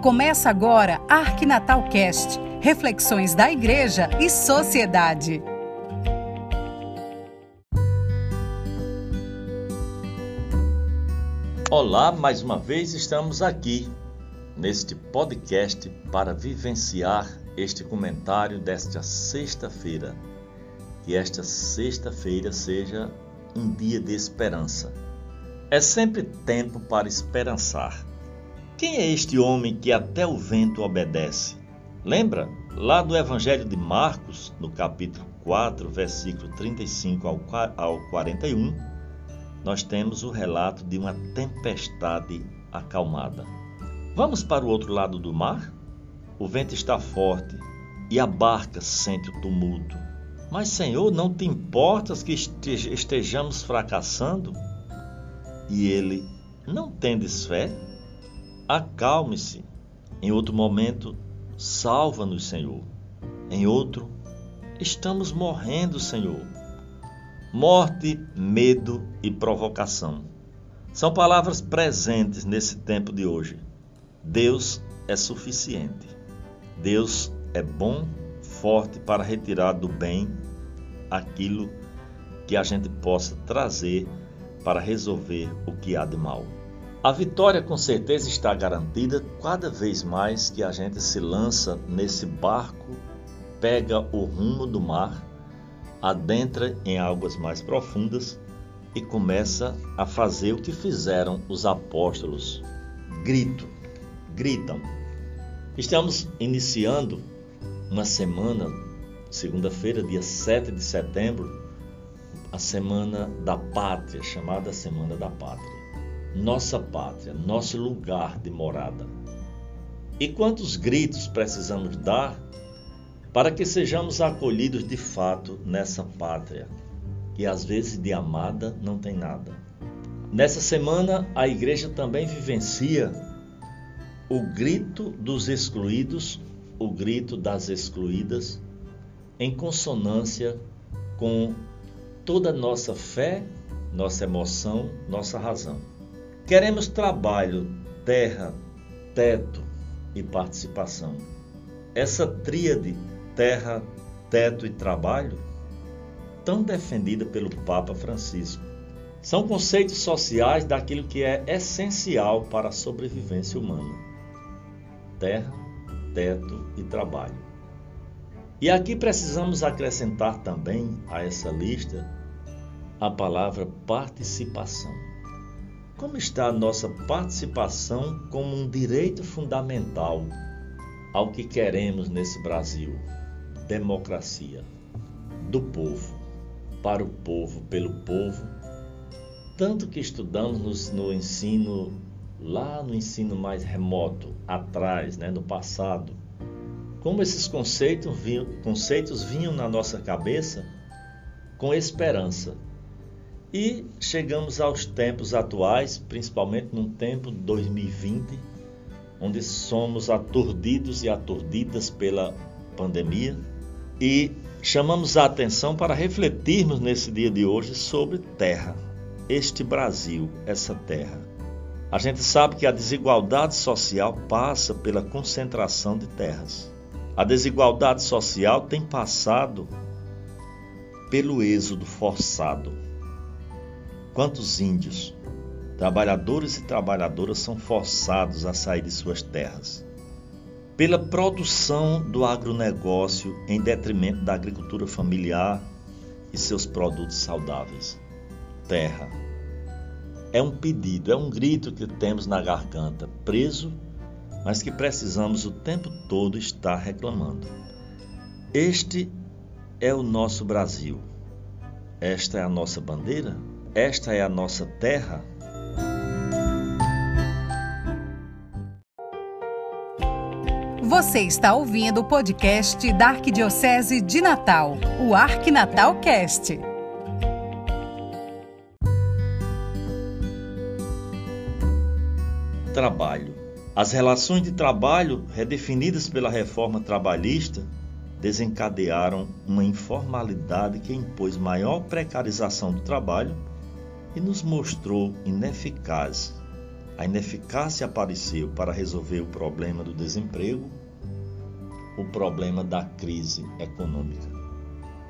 Começa agora Arquinatal Cast, reflexões da igreja e sociedade. Olá, mais uma vez estamos aqui neste podcast para vivenciar este comentário desta sexta-feira. Que esta sexta-feira seja um dia de esperança. É sempre tempo para esperançar. Quem é este homem que até o vento obedece? Lembra? Lá do Evangelho de Marcos, no capítulo 4, versículo 35 ao 41, nós temos o relato de uma tempestade acalmada. Vamos para o outro lado do mar? O vento está forte e a barca sente o tumulto. Mas, Senhor, não te importas que estejamos fracassando? E ele, não tendes fé? Acalme-se. Em outro momento, salva-nos, Senhor. Em outro, estamos morrendo, Senhor. Morte, medo e provocação. São palavras presentes nesse tempo de hoje. Deus é suficiente. Deus é bom, forte para retirar do bem aquilo que a gente possa trazer para resolver o que há de mal. A vitória com certeza está garantida cada vez mais que a gente se lança nesse barco, pega o rumo do mar, adentra em águas mais profundas e começa a fazer o que fizeram os apóstolos. Grito, gritam. Estamos iniciando uma semana, segunda-feira, dia 7 de setembro, a Semana da Pátria, chamada Semana da Pátria nossa pátria, nosso lugar de morada. E quantos gritos precisamos dar para que sejamos acolhidos de fato nessa pátria, que às vezes de amada não tem nada. Nessa semana, a igreja também vivencia o grito dos excluídos, o grito das excluídas, em consonância com toda a nossa fé, nossa emoção, nossa razão. Queremos trabalho, terra, teto e participação. Essa tríade, terra, teto e trabalho, tão defendida pelo Papa Francisco, são conceitos sociais daquilo que é essencial para a sobrevivência humana: terra, teto e trabalho. E aqui precisamos acrescentar também a essa lista a palavra participação. Como está a nossa participação como um direito fundamental ao que queremos nesse Brasil? Democracia. Do povo, para o povo, pelo povo. Tanto que estudamos no, ensino, lá no ensino mais remoto, atrás, né, no passado, como esses conceitos conceitos vinham na nossa cabeça com esperança e chegamos aos tempos atuais, principalmente num tempo de 2020, onde somos aturdidos e aturdidas pela pandemia e chamamos a atenção para refletirmos nesse dia de hoje sobre terra, este Brasil, essa terra. A gente sabe que a desigualdade social passa pela concentração de terras. A desigualdade social tem passado pelo êxodo forçado Quantos índios, trabalhadores e trabalhadoras são forçados a sair de suas terras? Pela produção do agronegócio em detrimento da agricultura familiar e seus produtos saudáveis. Terra. É um pedido, é um grito que temos na garganta, preso, mas que precisamos o tempo todo estar reclamando. Este é o nosso Brasil. Esta é a nossa bandeira? Esta é a nossa terra? Você está ouvindo o podcast da Arquidiocese de Natal, o Arquinatal Cast. Trabalho. As relações de trabalho redefinidas pela reforma trabalhista desencadearam uma informalidade que impôs maior precarização do trabalho e nos mostrou ineficaz a ineficácia apareceu para resolver o problema do desemprego, o problema da crise econômica.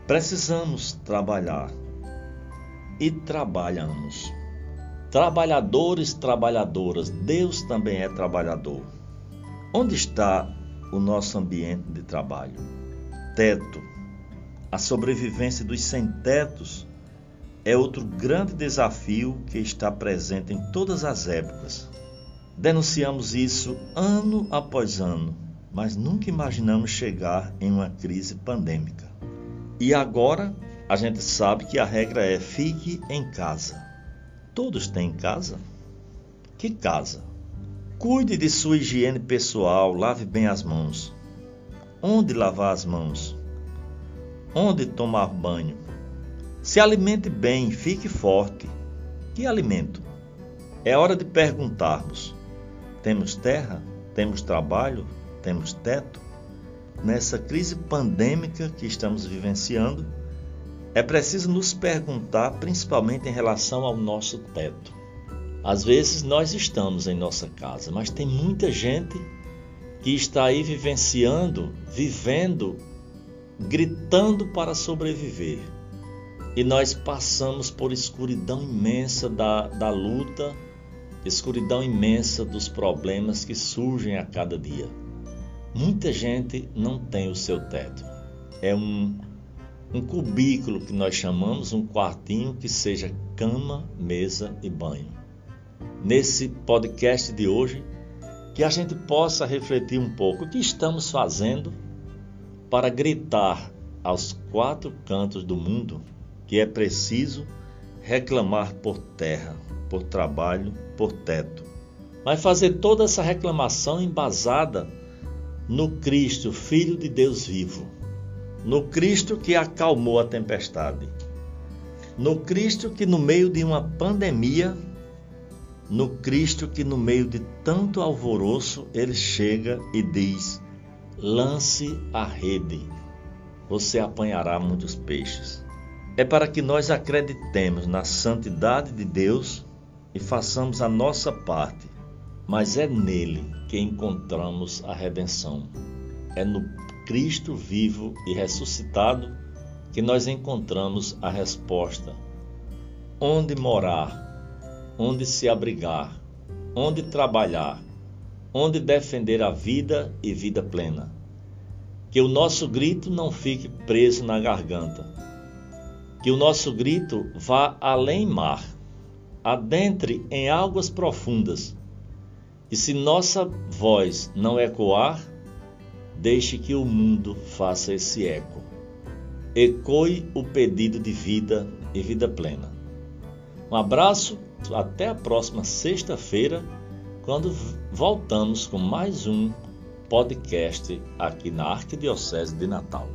Precisamos trabalhar e trabalhamos. Trabalhadores, trabalhadoras, Deus também é trabalhador. Onde está o nosso ambiente de trabalho? Teto. A sobrevivência dos sem-tetos é outro grande desafio que está presente em todas as épocas. Denunciamos isso ano após ano, mas nunca imaginamos chegar em uma crise pandêmica. E agora a gente sabe que a regra é fique em casa. Todos têm casa? Que casa? Cuide de sua higiene pessoal, lave bem as mãos. Onde lavar as mãos? Onde tomar banho? Se alimente bem, fique forte. Que alimento? É hora de perguntarmos: temos terra? Temos trabalho? Temos teto? Nessa crise pandêmica que estamos vivenciando, é preciso nos perguntar, principalmente em relação ao nosso teto. Às vezes nós estamos em nossa casa, mas tem muita gente que está aí vivenciando, vivendo, gritando para sobreviver. E nós passamos por escuridão imensa da, da luta, escuridão imensa dos problemas que surgem a cada dia. Muita gente não tem o seu teto. É um um cubículo que nós chamamos um quartinho que seja cama, mesa e banho. Nesse podcast de hoje, que a gente possa refletir um pouco o que estamos fazendo para gritar aos quatro cantos do mundo que é preciso reclamar por terra, por trabalho, por teto. Mas fazer toda essa reclamação embasada no Cristo, Filho de Deus vivo no Cristo que acalmou a tempestade, no Cristo que, no meio de uma pandemia, no Cristo que, no meio de tanto alvoroço, ele chega e diz: lance a rede, você apanhará muitos peixes. É para que nós acreditemos na santidade de Deus e façamos a nossa parte, mas é nele que encontramos a redenção. É no Cristo vivo e ressuscitado que nós encontramos a resposta: onde morar, onde se abrigar, onde trabalhar, onde defender a vida e vida plena. Que o nosso grito não fique preso na garganta. Que o nosso grito vá além mar, adentre em águas profundas. E se nossa voz não ecoar, Deixe que o mundo faça esse eco. Ecoe o pedido de vida e vida plena. Um abraço, até a próxima sexta-feira, quando voltamos com mais um podcast aqui na Arquidiocese de Natal.